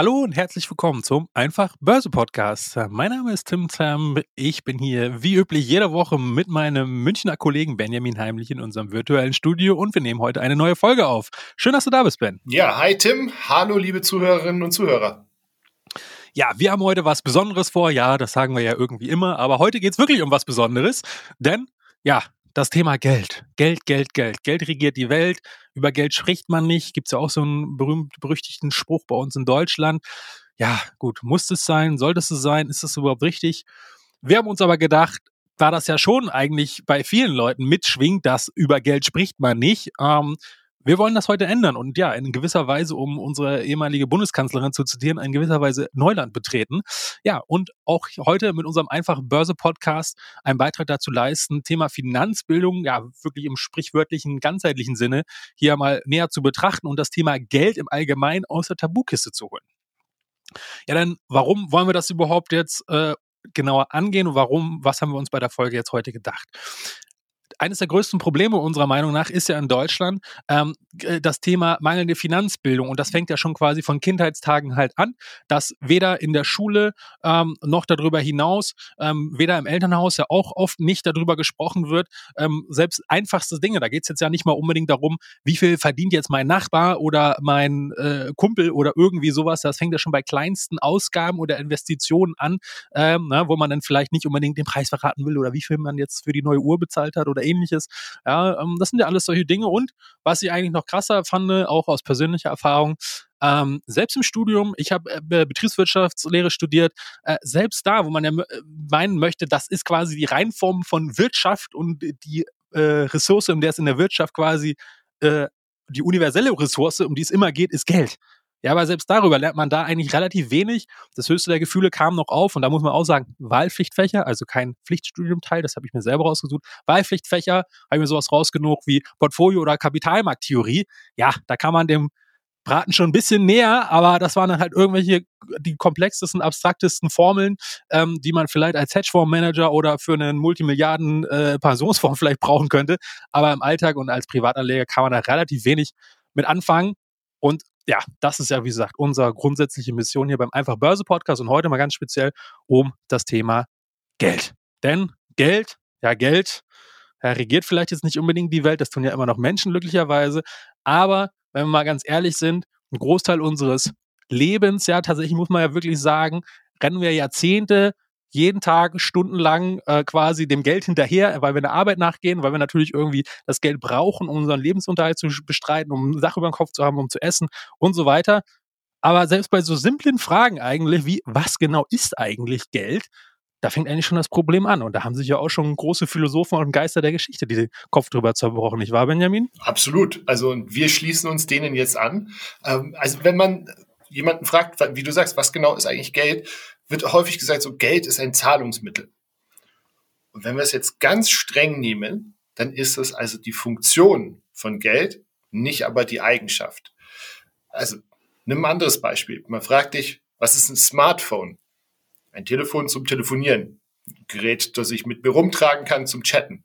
Hallo und herzlich willkommen zum Einfach Börse Podcast. Mein Name ist Tim Tam. Ich bin hier wie üblich jede Woche mit meinem Münchner Kollegen Benjamin Heimlich in unserem virtuellen Studio und wir nehmen heute eine neue Folge auf. Schön, dass du da bist, Ben. Ja, hi Tim. Hallo, liebe Zuhörerinnen und Zuhörer. Ja, wir haben heute was Besonderes vor. Ja, das sagen wir ja irgendwie immer. Aber heute geht es wirklich um was Besonderes. Denn, ja, das Thema Geld. Geld, Geld, Geld. Geld regiert die Welt. Über Geld spricht man nicht. Gibt es ja auch so einen berühmt-berüchtigten Spruch bei uns in Deutschland. Ja, gut, muss es sein? Sollte es sein? Ist das überhaupt richtig? Wir haben uns aber gedacht, da das ja schon eigentlich bei vielen Leuten mitschwingt, dass über Geld spricht man nicht, ähm, wir wollen das heute ändern und ja, in gewisser Weise, um unsere ehemalige Bundeskanzlerin zu zitieren, in gewisser Weise Neuland betreten. Ja, und auch heute mit unserem einfachen Börse-Podcast einen Beitrag dazu leisten, Thema Finanzbildung, ja, wirklich im sprichwörtlichen, ganzheitlichen Sinne hier mal näher zu betrachten und das Thema Geld im Allgemeinen aus der Tabukiste zu holen. Ja, dann, warum wollen wir das überhaupt jetzt äh, genauer angehen und warum, was haben wir uns bei der Folge jetzt heute gedacht? Eines der größten Probleme unserer Meinung nach ist ja in Deutschland ähm, das Thema mangelnde Finanzbildung. Und das fängt ja schon quasi von Kindheitstagen halt an, dass weder in der Schule ähm, noch darüber hinaus, ähm, weder im Elternhaus ja auch oft nicht darüber gesprochen wird. Ähm, selbst einfachste Dinge, da geht es jetzt ja nicht mal unbedingt darum, wie viel verdient jetzt mein Nachbar oder mein äh, Kumpel oder irgendwie sowas. Das fängt ja schon bei kleinsten Ausgaben oder Investitionen an, ähm, na, wo man dann vielleicht nicht unbedingt den Preis verraten will oder wie viel man jetzt für die neue Uhr bezahlt hat oder ähnliches. Ja, ähm, das sind ja alles solche Dinge. Und was ich eigentlich noch krasser fand, auch aus persönlicher Erfahrung, ähm, selbst im Studium, ich habe äh, Betriebswirtschaftslehre studiert, äh, selbst da, wo man ja äh, meinen möchte, das ist quasi die Reinform von Wirtschaft und die äh, Ressource, um der es in der Wirtschaft quasi äh, die universelle Ressource, um die es immer geht, ist Geld. Ja, aber selbst darüber lernt man da eigentlich relativ wenig. Das höchste der Gefühle kam noch auf und da muss man auch sagen, Wahlpflichtfächer, also kein Pflichtstudiumteil, das habe ich mir selber rausgesucht. Wahlpflichtfächer, habe ich mir sowas rausgenug wie Portfolio- oder Kapitalmarkttheorie. Ja, da kann man dem Braten schon ein bisschen näher, aber das waren dann halt irgendwelche die komplexesten, abstraktesten Formeln, ähm, die man vielleicht als Hedgefondsmanager oder für einen Multimilliarden äh, Pensionsfonds vielleicht brauchen könnte. Aber im Alltag und als Privatanleger kann man da relativ wenig mit anfangen. Und ja, das ist ja, wie gesagt, unsere grundsätzliche Mission hier beim Einfach Börse Podcast und heute mal ganz speziell um das Thema Geld. Denn Geld, ja, Geld ja, regiert vielleicht jetzt nicht unbedingt die Welt, das tun ja immer noch Menschen glücklicherweise, aber wenn wir mal ganz ehrlich sind, ein Großteil unseres Lebens, ja, tatsächlich muss man ja wirklich sagen, rennen wir Jahrzehnte jeden Tag stundenlang äh, quasi dem Geld hinterher, weil wir der Arbeit nachgehen, weil wir natürlich irgendwie das Geld brauchen, um unseren Lebensunterhalt zu bestreiten, um Sache über den Kopf zu haben, um zu essen und so weiter. Aber selbst bei so simplen Fragen eigentlich, wie was genau ist eigentlich Geld, da fängt eigentlich schon das Problem an. Und da haben sich ja auch schon große Philosophen und Geister der Geschichte die Kopf drüber zerbrochen, nicht wahr, Benjamin? Absolut. Also wir schließen uns denen jetzt an. Ähm, also wenn man jemanden fragt, wie du sagst, was genau ist eigentlich Geld, wird häufig gesagt, so Geld ist ein Zahlungsmittel. Und wenn wir es jetzt ganz streng nehmen, dann ist es also die Funktion von Geld, nicht aber die Eigenschaft. Also nimm ein anderes Beispiel. Man fragt dich, was ist ein Smartphone? Ein Telefon zum Telefonieren. Ein Gerät, das ich mit mir rumtragen kann zum Chatten.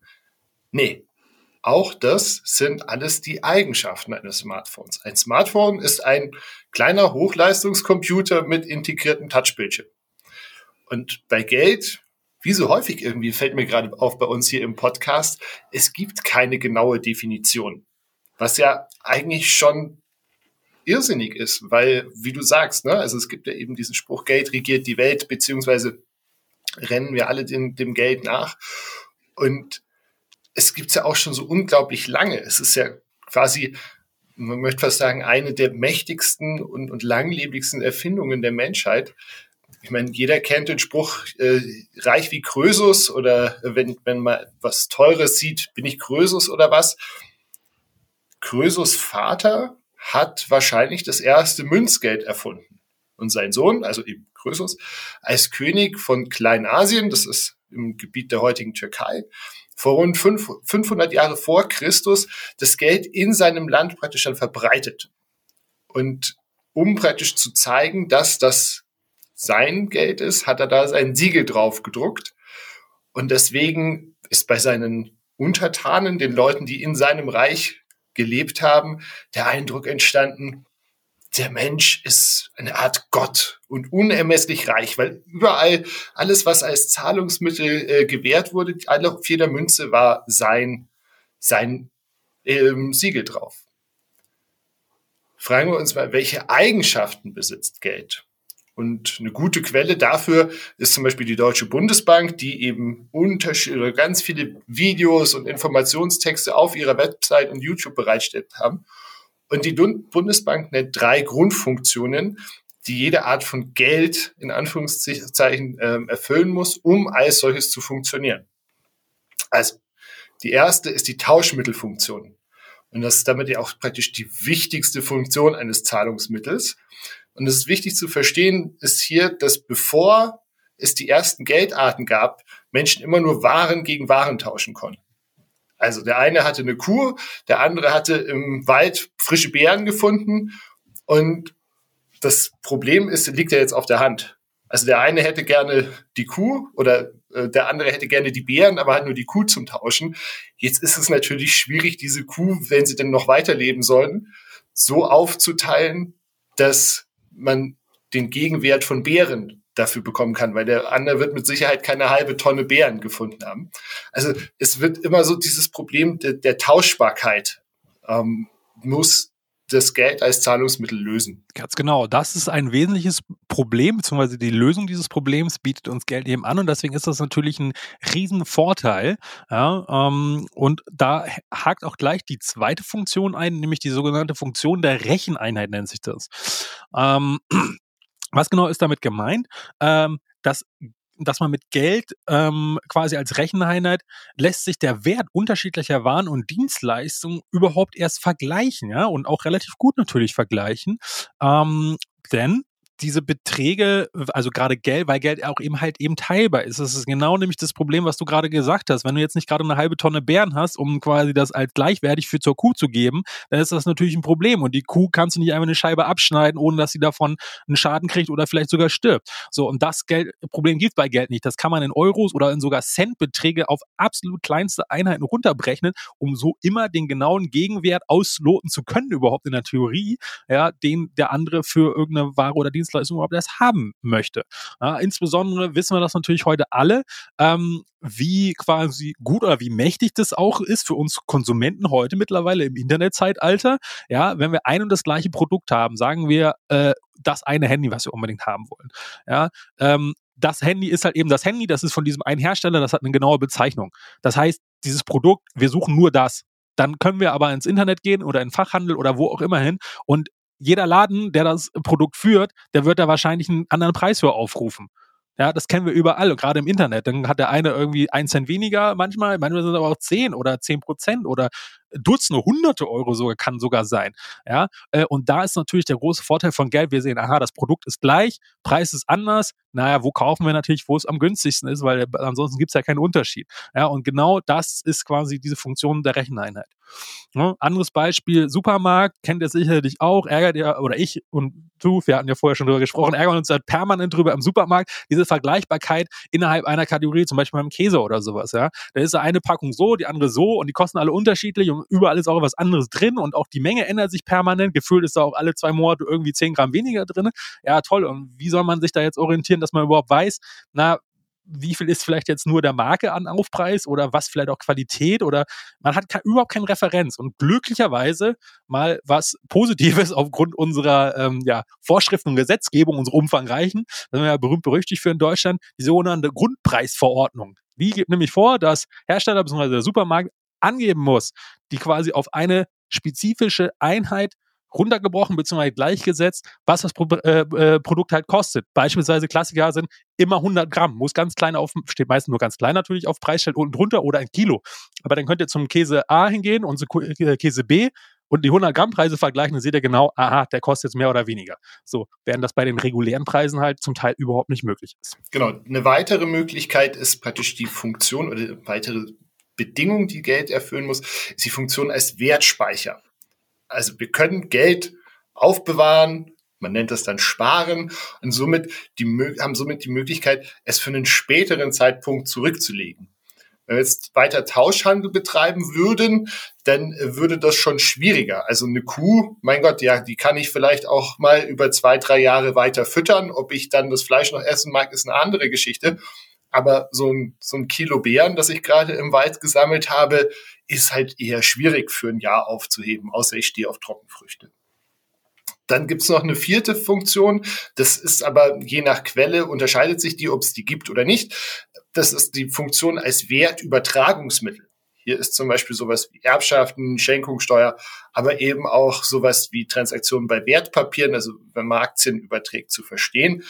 Nee, auch das sind alles die Eigenschaften eines Smartphones. Ein Smartphone ist ein kleiner Hochleistungscomputer mit integriertem Touchbildschirm. Und bei Geld, wie so häufig irgendwie fällt mir gerade auf bei uns hier im Podcast, es gibt keine genaue Definition. Was ja eigentlich schon irrsinnig ist, weil, wie du sagst, ne, also es gibt ja eben diesen Spruch, Geld regiert die Welt, beziehungsweise rennen wir alle dem, dem Geld nach. Und es gibt ja auch schon so unglaublich lange. Es ist ja quasi, man möchte fast sagen, eine der mächtigsten und, und langlebigsten Erfindungen der Menschheit. Ich meine, jeder kennt den Spruch, äh, reich wie Krösus oder wenn, wenn man was Teures sieht, bin ich Krösus oder was. Krösus Vater hat wahrscheinlich das erste Münzgeld erfunden. Und sein Sohn, also eben Krösus, als König von Kleinasien, das ist im Gebiet der heutigen Türkei, vor rund 500 Jahre vor Christus das Geld in seinem Land praktisch dann verbreitet. Und um praktisch zu zeigen, dass das sein Geld ist, hat er da sein Siegel drauf gedruckt. Und deswegen ist bei seinen Untertanen, den Leuten, die in seinem Reich gelebt haben, der Eindruck entstanden, der Mensch ist eine Art Gott und unermesslich reich, weil überall alles, was als Zahlungsmittel äh, gewährt wurde, alle auf jeder Münze war sein, sein ähm, Siegel drauf. Fragen wir uns mal, welche Eigenschaften besitzt Geld? Und eine gute Quelle dafür ist zum Beispiel die Deutsche Bundesbank, die eben unterschiedliche, ganz viele Videos und Informationstexte auf ihrer Website und YouTube bereitstellt haben. Und die Bundesbank nennt drei Grundfunktionen, die jede Art von Geld in Anführungszeichen äh, erfüllen muss, um als solches zu funktionieren. Also, die erste ist die Tauschmittelfunktion. Und das ist damit ja auch praktisch die wichtigste Funktion eines Zahlungsmittels. Und es ist wichtig zu verstehen, ist hier, dass bevor es die ersten Geldarten gab, Menschen immer nur Waren gegen Waren tauschen konnten. Also der eine hatte eine Kuh, der andere hatte im Wald frische Beeren gefunden und das Problem ist, liegt ja jetzt auf der Hand. Also der eine hätte gerne die Kuh oder äh, der andere hätte gerne die Beeren, aber hat nur die Kuh zum Tauschen. Jetzt ist es natürlich schwierig, diese Kuh, wenn sie denn noch weiterleben sollen, so aufzuteilen, dass man den Gegenwert von Beeren dafür bekommen kann, weil der andere wird mit Sicherheit keine halbe Tonne Beeren gefunden haben. Also es wird immer so dieses Problem de, der Tauschbarkeit ähm, muss das Geld als Zahlungsmittel lösen. Ganz genau. Das ist ein wesentliches Problem, beziehungsweise die Lösung dieses Problems bietet uns Geld eben an und deswegen ist das natürlich ein Riesenvorteil. Ja, ähm, und da hakt auch gleich die zweite Funktion ein, nämlich die sogenannte Funktion der Recheneinheit nennt sich das. Ähm, was genau ist damit gemeint? Ähm, das dass man mit Geld ähm, quasi als Recheneinheit lässt sich der Wert unterschiedlicher Waren und Dienstleistungen überhaupt erst vergleichen, ja, und auch relativ gut natürlich vergleichen. Ähm, denn diese Beträge, also gerade Geld, weil Geld auch eben halt eben teilbar ist. Das ist genau nämlich das Problem, was du gerade gesagt hast. Wenn du jetzt nicht gerade eine halbe Tonne Bären hast, um quasi das als gleichwertig für zur Kuh zu geben, dann ist das natürlich ein Problem. Und die Kuh kannst du nicht einfach eine Scheibe abschneiden, ohne dass sie davon einen Schaden kriegt oder vielleicht sogar stirbt. So, und das Geld, Problem gibt bei Geld nicht. Das kann man in Euros oder in sogar Centbeträge auf absolut kleinste Einheiten runterbrechen, um so immer den genauen Gegenwert ausloten zu können, überhaupt in der Theorie, ja, den der andere für irgendeine Ware oder Dienstleistung Dienstleistung überhaupt erst haben möchte. Ja, insbesondere wissen wir das natürlich heute alle, ähm, wie quasi gut oder wie mächtig das auch ist für uns Konsumenten heute mittlerweile im Internetzeitalter. Ja, wenn wir ein und das gleiche Produkt haben, sagen wir äh, das eine Handy, was wir unbedingt haben wollen. Ja, ähm, das Handy ist halt eben das Handy, das ist von diesem einen Hersteller, das hat eine genaue Bezeichnung. Das heißt, dieses Produkt, wir suchen nur das. Dann können wir aber ins Internet gehen oder in Fachhandel oder wo auch immer hin und jeder Laden, der das Produkt führt, der wird da wahrscheinlich einen anderen Preis für aufrufen. Ja, das kennen wir überall, gerade im Internet. Dann hat der eine irgendwie einen Cent weniger manchmal, manchmal sind es aber auch zehn oder zehn Prozent oder Dutzende, hunderte Euro sogar, kann sogar sein. Ja, äh, und da ist natürlich der große Vorteil von Geld. Wir sehen, aha, das Produkt ist gleich, Preis ist anders. Naja, wo kaufen wir natürlich, wo es am günstigsten ist, weil ansonsten gibt es ja keinen Unterschied. Ja, und genau das ist quasi diese Funktion der Recheneinheit. Ja, anderes Beispiel, Supermarkt, kennt ihr sicherlich auch, ärgert ihr, oder ich und du, wir hatten ja vorher schon drüber gesprochen, ärgern uns halt permanent drüber im Supermarkt, diese Vergleichbarkeit innerhalb einer Kategorie, zum Beispiel beim Käse oder sowas, ja. Da ist eine Packung so, die andere so und die kosten alle unterschiedlich überall ist auch was anderes drin und auch die Menge ändert sich permanent. Gefühlt ist da auch alle zwei Monate irgendwie zehn Gramm weniger drin. Ja, toll. Und wie soll man sich da jetzt orientieren, dass man überhaupt weiß, na, wie viel ist vielleicht jetzt nur der Marke an Aufpreis oder was vielleicht auch Qualität oder man hat überhaupt keine Referenz und glücklicherweise mal was Positives aufgrund unserer ähm, ja, Vorschriften und Gesetzgebung, unserer umfangreichen, das sind wir ja berühmt berüchtigt für in Deutschland, die sogenannte Grundpreisverordnung. Die gibt nämlich vor, dass Hersteller bzw. der Supermarkt angeben muss, die quasi auf eine spezifische Einheit runtergebrochen bzw. gleichgesetzt, was das Pro äh, äh, Produkt halt kostet. Beispielsweise Klassiker sind immer 100 Gramm, muss ganz klein auf, steht meistens nur ganz klein natürlich auf Preisschild unten drunter oder ein Kilo. Aber dann könnt ihr zum Käse A hingehen und zu äh, Käse B und die 100 Gramm Preise vergleichen, dann seht ihr genau, aha, der kostet jetzt mehr oder weniger. So, während das bei den regulären Preisen halt zum Teil überhaupt nicht möglich ist. Genau. Eine weitere Möglichkeit ist praktisch die Funktion oder weitere Bedingung, die Geld erfüllen muss, ist die Funktion als Wertspeicher. Also wir können Geld aufbewahren, man nennt das dann Sparen und somit die, haben somit die Möglichkeit, es für einen späteren Zeitpunkt zurückzulegen. Wenn wir jetzt weiter Tauschhandel betreiben würden, dann würde das schon schwieriger. Also eine Kuh, mein Gott, ja, die kann ich vielleicht auch mal über zwei, drei Jahre weiter füttern. Ob ich dann das Fleisch noch essen mag, ist eine andere Geschichte. Aber so ein, so ein Kilo Beeren, das ich gerade im Wald gesammelt habe, ist halt eher schwierig für ein Jahr aufzuheben, außer ich stehe auf Trockenfrüchte. Dann gibt's noch eine vierte Funktion. Das ist aber je nach Quelle unterscheidet sich die, ob es die gibt oder nicht. Das ist die Funktion als Wertübertragungsmittel. Hier ist zum Beispiel sowas wie Erbschaften, Schenkungssteuer, aber eben auch sowas wie Transaktionen bei Wertpapieren, also wenn man Aktien überträgt, zu verstehen.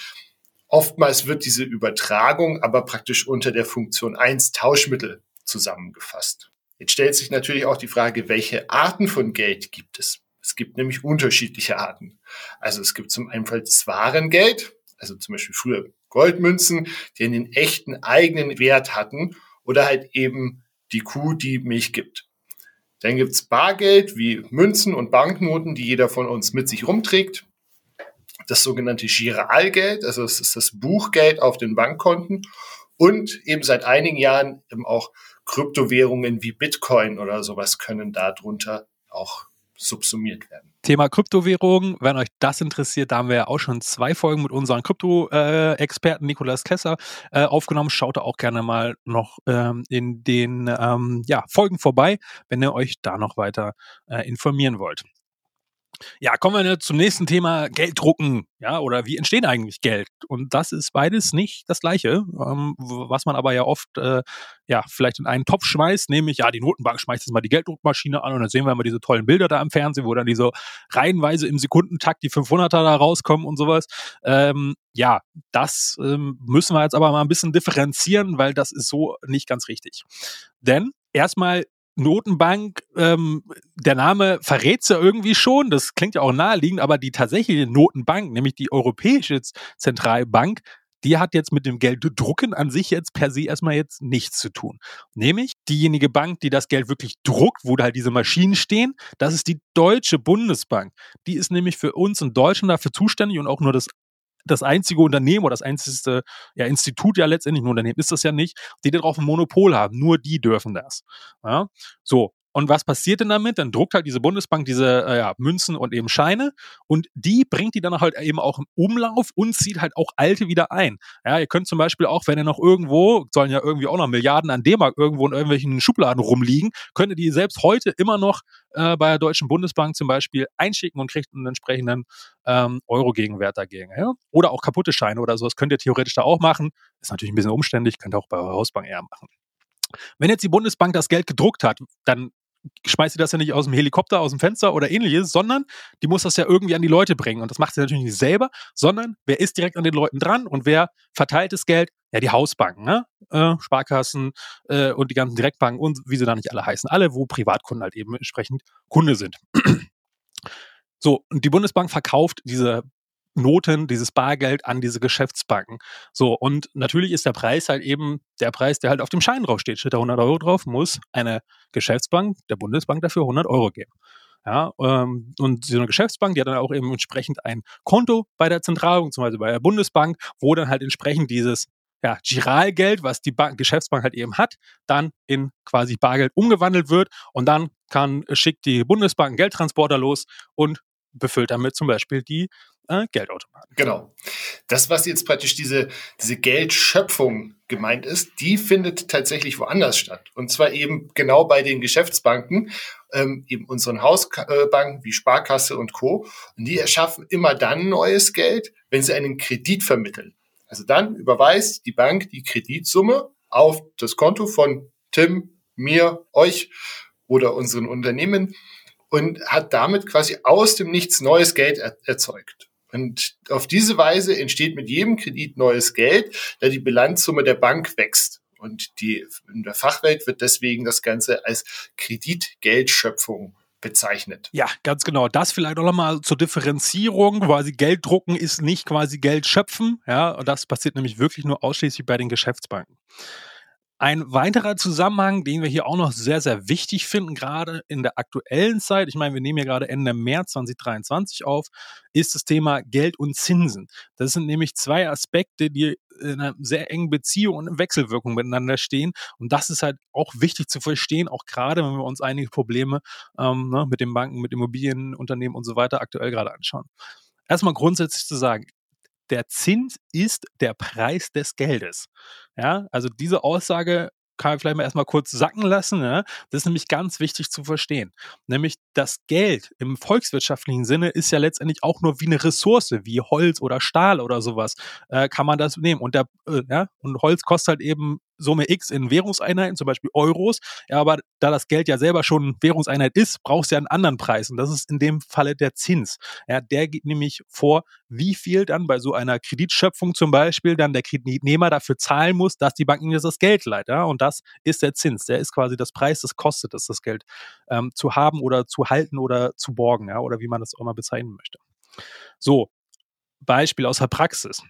Oftmals wird diese Übertragung aber praktisch unter der Funktion 1 Tauschmittel zusammengefasst. Jetzt stellt sich natürlich auch die Frage, welche Arten von Geld gibt es? Es gibt nämlich unterschiedliche Arten. Also es gibt zum einen das Warengeld, also zum Beispiel früher Goldmünzen, die einen echten eigenen Wert hatten oder halt eben die Kuh, die Milch gibt. Dann gibt's Bargeld wie Münzen und Banknoten, die jeder von uns mit sich rumträgt. Das sogenannte Giralgeld, also es ist das Buchgeld auf den Bankkonten und eben seit einigen Jahren eben auch Kryptowährungen wie Bitcoin oder sowas können darunter auch subsumiert werden. Thema Kryptowährungen, wenn euch das interessiert, da haben wir ja auch schon zwei Folgen mit unserem Krypto-Experten Nikolas Kesser äh, aufgenommen. Schaut da auch gerne mal noch ähm, in den ähm, ja, Folgen vorbei, wenn ihr euch da noch weiter äh, informieren wollt. Ja, kommen wir zum nächsten Thema, Geld drucken, ja, oder wie entstehen eigentlich Geld? Und das ist beides nicht das Gleiche, ähm, was man aber ja oft, äh, ja, vielleicht in einen Topf schmeißt, nämlich, ja, die Notenbank schmeißt jetzt mal die Gelddruckmaschine an und dann sehen wir immer diese tollen Bilder da im Fernsehen, wo dann diese reihenweise im Sekundentakt die 500er da rauskommen und sowas. Ähm, ja, das ähm, müssen wir jetzt aber mal ein bisschen differenzieren, weil das ist so nicht ganz richtig. Denn erstmal Notenbank, ähm, der Name verrät es ja irgendwie schon, das klingt ja auch naheliegend, aber die tatsächliche Notenbank, nämlich die Europäische Zentralbank, die hat jetzt mit dem Gelddrucken an sich jetzt per se erstmal jetzt nichts zu tun. Nämlich diejenige Bank, die das Geld wirklich druckt, wo da halt diese Maschinen stehen, das ist die Deutsche Bundesbank. Die ist nämlich für uns in Deutschland dafür zuständig und auch nur das das einzige Unternehmen oder das einzige ja, Institut ja letztendlich ein Unternehmen ist das ja nicht, die darauf ein Monopol haben. Nur die dürfen das. Ja? So, und was passiert denn damit? Dann druckt halt diese Bundesbank diese äh, ja, Münzen und eben Scheine und die bringt die dann halt eben auch im Umlauf und zieht halt auch alte wieder ein. Ja, ihr könnt zum Beispiel auch, wenn ihr noch irgendwo, sollen ja irgendwie auch noch Milliarden an D-Mark irgendwo in irgendwelchen Schubladen rumliegen, könnt ihr die selbst heute immer noch äh, bei der Deutschen Bundesbank zum Beispiel einschicken und kriegt einen entsprechenden ähm, Euro-Gegenwert dagegen. Ja? Oder auch kaputte Scheine oder sowas könnt ihr theoretisch da auch machen. Ist natürlich ein bisschen umständlich, könnt ihr auch bei eurer Hausbank eher machen. Wenn jetzt die Bundesbank das Geld gedruckt hat, dann schmeißt sie das ja nicht aus dem Helikopter, aus dem Fenster oder ähnliches, sondern die muss das ja irgendwie an die Leute bringen. Und das macht sie natürlich nicht selber, sondern wer ist direkt an den Leuten dran und wer verteilt das Geld? Ja, die Hausbanken, ne? äh, Sparkassen äh, und die ganzen Direktbanken und wie sie da nicht alle heißen. Alle, wo Privatkunden halt eben entsprechend Kunde sind. so, und die Bundesbank verkauft diese Noten, dieses Bargeld an diese Geschäftsbanken. So, und natürlich ist der Preis halt eben der Preis, der halt auf dem Schein draufsteht. Steht da 100 Euro drauf, muss eine Geschäftsbank der Bundesbank dafür 100 Euro geben. Ja, ähm, und so eine Geschäftsbank, die hat dann auch eben entsprechend ein Konto bei der Zentralbank, zum Beispiel bei der Bundesbank, wo dann halt entsprechend dieses ja, Giralgeld, was die Bank, Geschäftsbank halt eben hat, dann in quasi Bargeld umgewandelt wird und dann kann, schickt die Bundesbank einen Geldtransporter los und befüllt damit zum Beispiel die äh, Geldautomaten. Genau. Das, was jetzt praktisch diese, diese Geldschöpfung gemeint ist, die findet tatsächlich woanders statt. Und zwar eben genau bei den Geschäftsbanken, ähm, eben unseren Hausbanken wie Sparkasse und Co. Und die erschaffen immer dann neues Geld, wenn sie einen Kredit vermitteln. Also dann überweist die Bank die Kreditsumme auf das Konto von Tim, mir, euch oder unseren Unternehmen und hat damit quasi aus dem Nichts neues Geld er erzeugt. Und auf diese Weise entsteht mit jedem Kredit neues Geld, da die Bilanzsumme der Bank wächst. Und die, in der Fachwelt wird deswegen das Ganze als Kreditgeldschöpfung bezeichnet. Ja, ganz genau. Das vielleicht auch nochmal zur Differenzierung. Quasi Geld drucken ist nicht quasi Geld schöpfen. Ja, und das passiert nämlich wirklich nur ausschließlich bei den Geschäftsbanken. Ein weiterer Zusammenhang, den wir hier auch noch sehr, sehr wichtig finden, gerade in der aktuellen Zeit, ich meine, wir nehmen ja gerade Ende März 2023 auf, ist das Thema Geld und Zinsen. Das sind nämlich zwei Aspekte, die in einer sehr engen Beziehung und Wechselwirkung miteinander stehen. Und das ist halt auch wichtig zu verstehen, auch gerade wenn wir uns einige Probleme ähm, ne, mit den Banken, mit Immobilienunternehmen und so weiter aktuell gerade anschauen. Erstmal grundsätzlich zu sagen, der Zins ist der Preis des Geldes. Ja, also diese Aussage kann man vielleicht mal erstmal kurz sacken lassen. Ja? Das ist nämlich ganz wichtig zu verstehen. Nämlich das Geld im volkswirtschaftlichen Sinne ist ja letztendlich auch nur wie eine Ressource, wie Holz oder Stahl oder sowas, äh, kann man das nehmen. Und, der, äh, ja? und Holz kostet halt eben Summe X in Währungseinheiten, zum Beispiel Euros. Ja, aber da das Geld ja selber schon Währungseinheit ist, brauchst du ja einen anderen Preis. Und das ist in dem Falle der Zins. Ja, der geht nämlich vor, wie viel dann bei so einer Kreditschöpfung zum Beispiel dann der Kreditnehmer dafür zahlen muss, dass die Bank ihm das Geld leiht. Ja, und das ist der Zins. Der ist quasi das Preis, das kostet es, das Geld ähm, zu haben oder zu halten oder zu borgen, ja, oder wie man das auch mal bezeichnen möchte. So, Beispiel aus der Praxis.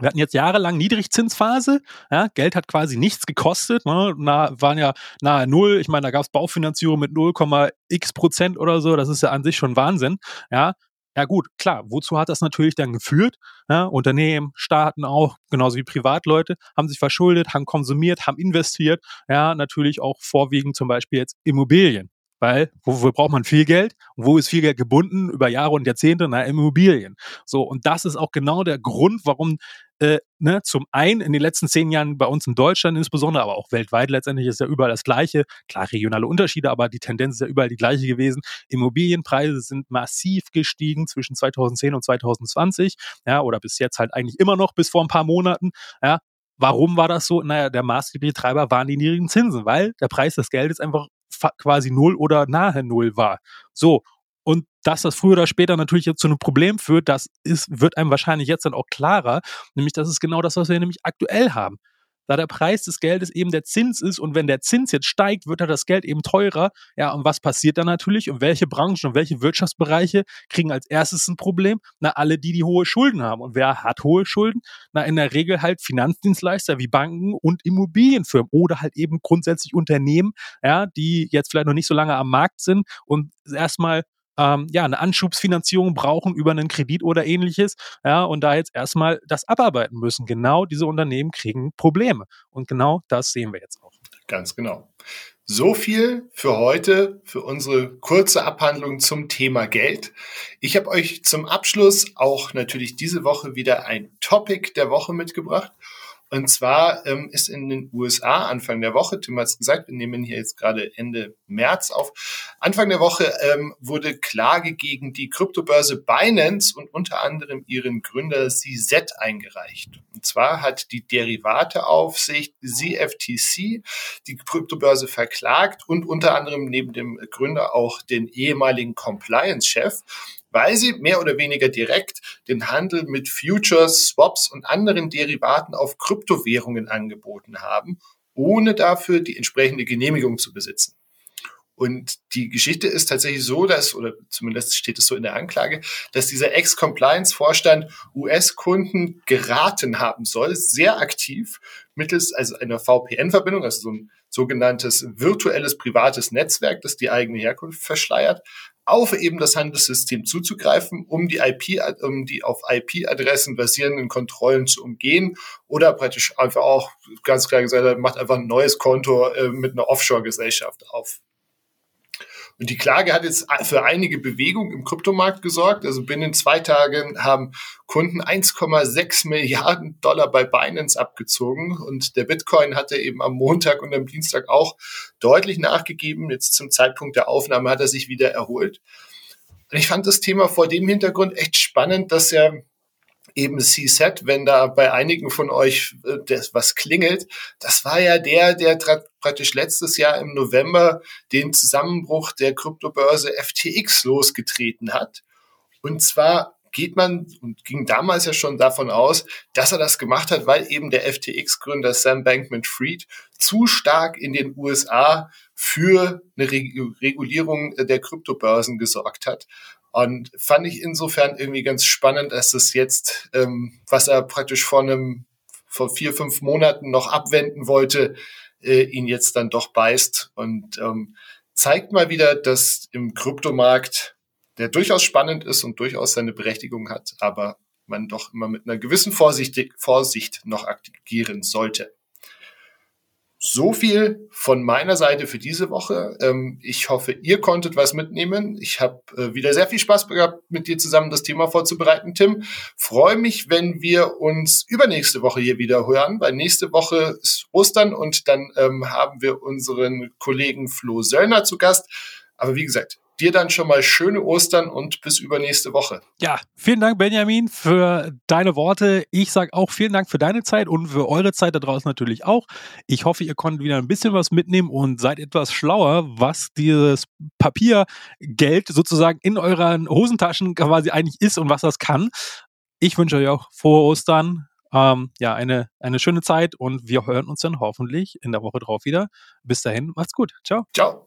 Wir hatten jetzt jahrelang Niedrigzinsphase. Ja, Geld hat quasi nichts gekostet. Ne? Na, waren ja nahe Null. Ich meine, da gab es Baufinanzierung mit 0,x Prozent oder so. Das ist ja an sich schon Wahnsinn. Ja, ja gut, klar, wozu hat das natürlich dann geführt? Ja, Unternehmen, Staaten auch, genauso wie Privatleute, haben sich verschuldet, haben konsumiert, haben investiert. Ja, natürlich auch vorwiegend zum Beispiel jetzt Immobilien. Weil, wofür braucht man viel Geld? Und wo ist viel Geld gebunden über Jahre und Jahrzehnte? Na, Immobilien. So, und das ist auch genau der Grund, warum äh, ne, zum einen in den letzten zehn Jahren bei uns in Deutschland insbesondere, aber auch weltweit letztendlich ist ja überall das Gleiche. Klar, regionale Unterschiede, aber die Tendenz ist ja überall die gleiche gewesen. Immobilienpreise sind massiv gestiegen zwischen 2010 und 2020, ja, oder bis jetzt halt eigentlich immer noch bis vor ein paar Monaten, ja. Warum war das so? Naja, der maßgebliche Treiber waren die niedrigen Zinsen, weil der Preis des Geldes einfach quasi null oder nahe null war. So. Und dass das früher oder später natürlich jetzt zu einem Problem führt, das ist, wird einem wahrscheinlich jetzt dann auch klarer. Nämlich, das ist genau das, was wir nämlich aktuell haben da der Preis des Geldes eben der Zins ist und wenn der Zins jetzt steigt, wird das Geld eben teurer. Ja, und was passiert dann natürlich und welche Branchen und welche Wirtschaftsbereiche kriegen als erstes ein Problem? Na, alle die, die hohe Schulden haben. Und wer hat hohe Schulden? Na, in der Regel halt Finanzdienstleister wie Banken und Immobilienfirmen oder halt eben grundsätzlich Unternehmen, ja, die jetzt vielleicht noch nicht so lange am Markt sind und erstmal ähm, ja, eine Anschubsfinanzierung brauchen über einen Kredit oder ähnliches, ja, und da jetzt erstmal das abarbeiten müssen. Genau diese Unternehmen kriegen Probleme. Und genau das sehen wir jetzt auch. Ganz genau. So viel für heute, für unsere kurze Abhandlung zum Thema Geld. Ich habe euch zum Abschluss auch natürlich diese Woche wieder ein Topic der Woche mitgebracht. Und zwar ähm, ist in den USA Anfang der Woche, Tim hat es gesagt, wir nehmen hier jetzt gerade Ende März auf, Anfang der Woche ähm, wurde Klage gegen die Kryptobörse Binance und unter anderem ihren Gründer CZ eingereicht. Und zwar hat die Derivateaufsicht CFTC die Kryptobörse verklagt und unter anderem neben dem Gründer auch den ehemaligen Compliance-Chef weil sie mehr oder weniger direkt den Handel mit Futures, Swaps und anderen Derivaten auf Kryptowährungen angeboten haben, ohne dafür die entsprechende Genehmigung zu besitzen. Und die Geschichte ist tatsächlich so, dass, oder zumindest steht es so in der Anklage, dass dieser Ex-Compliance-Vorstand US-Kunden geraten haben soll, sehr aktiv mittels also einer VPN-Verbindung, also so ein sogenanntes virtuelles privates Netzwerk, das die eigene Herkunft verschleiert, auf eben das Handelssystem zuzugreifen, um die IP, um die auf IP-Adressen basierenden Kontrollen zu umgehen oder praktisch einfach auch ganz klar gesagt, macht einfach ein neues Konto äh, mit einer Offshore-Gesellschaft auf. Und die Klage hat jetzt für einige Bewegung im Kryptomarkt gesorgt. Also binnen zwei Tagen haben Kunden 1,6 Milliarden Dollar bei Binance abgezogen. Und der Bitcoin hatte eben am Montag und am Dienstag auch deutlich nachgegeben. Jetzt zum Zeitpunkt der Aufnahme hat er sich wieder erholt. Und ich fand das Thema vor dem Hintergrund echt spannend, dass er eben CSET, wenn da bei einigen von euch äh, das, was klingelt, das war ja der, der praktisch letztes Jahr im November den Zusammenbruch der Kryptobörse FTX losgetreten hat. Und zwar geht man und ging damals ja schon davon aus, dass er das gemacht hat, weil eben der FTX-Gründer Sam Bankman-Fried zu stark in den USA für eine Regulierung der Kryptobörsen gesorgt hat. Und fand ich insofern irgendwie ganz spannend, dass es jetzt, ähm, was er praktisch vor einem, vor vier, fünf Monaten noch abwenden wollte, äh, ihn jetzt dann doch beißt und ähm, zeigt mal wieder, dass im Kryptomarkt, der durchaus spannend ist und durchaus seine Berechtigung hat, aber man doch immer mit einer gewissen Vorsicht, Vorsicht noch agieren sollte. So viel von meiner Seite für diese Woche. Ähm, ich hoffe, ihr konntet was mitnehmen. Ich habe äh, wieder sehr viel Spaß gehabt, mit dir zusammen das Thema vorzubereiten, Tim. Freue mich, wenn wir uns übernächste Woche hier wieder hören, weil nächste Woche ist Ostern und dann ähm, haben wir unseren Kollegen Flo Söllner zu Gast. Aber wie gesagt, dir dann schon mal schöne Ostern und bis übernächste Woche. Ja, vielen Dank, Benjamin, für deine Worte. Ich sage auch vielen Dank für deine Zeit und für eure Zeit da draußen natürlich auch. Ich hoffe, ihr konntet wieder ein bisschen was mitnehmen und seid etwas schlauer, was dieses Papiergeld sozusagen in euren Hosentaschen quasi eigentlich ist und was das kann. Ich wünsche euch auch frohe Ostern. Ähm, ja, eine, eine schöne Zeit und wir hören uns dann hoffentlich in der Woche drauf wieder. Bis dahin, macht's gut. Ciao. Ciao.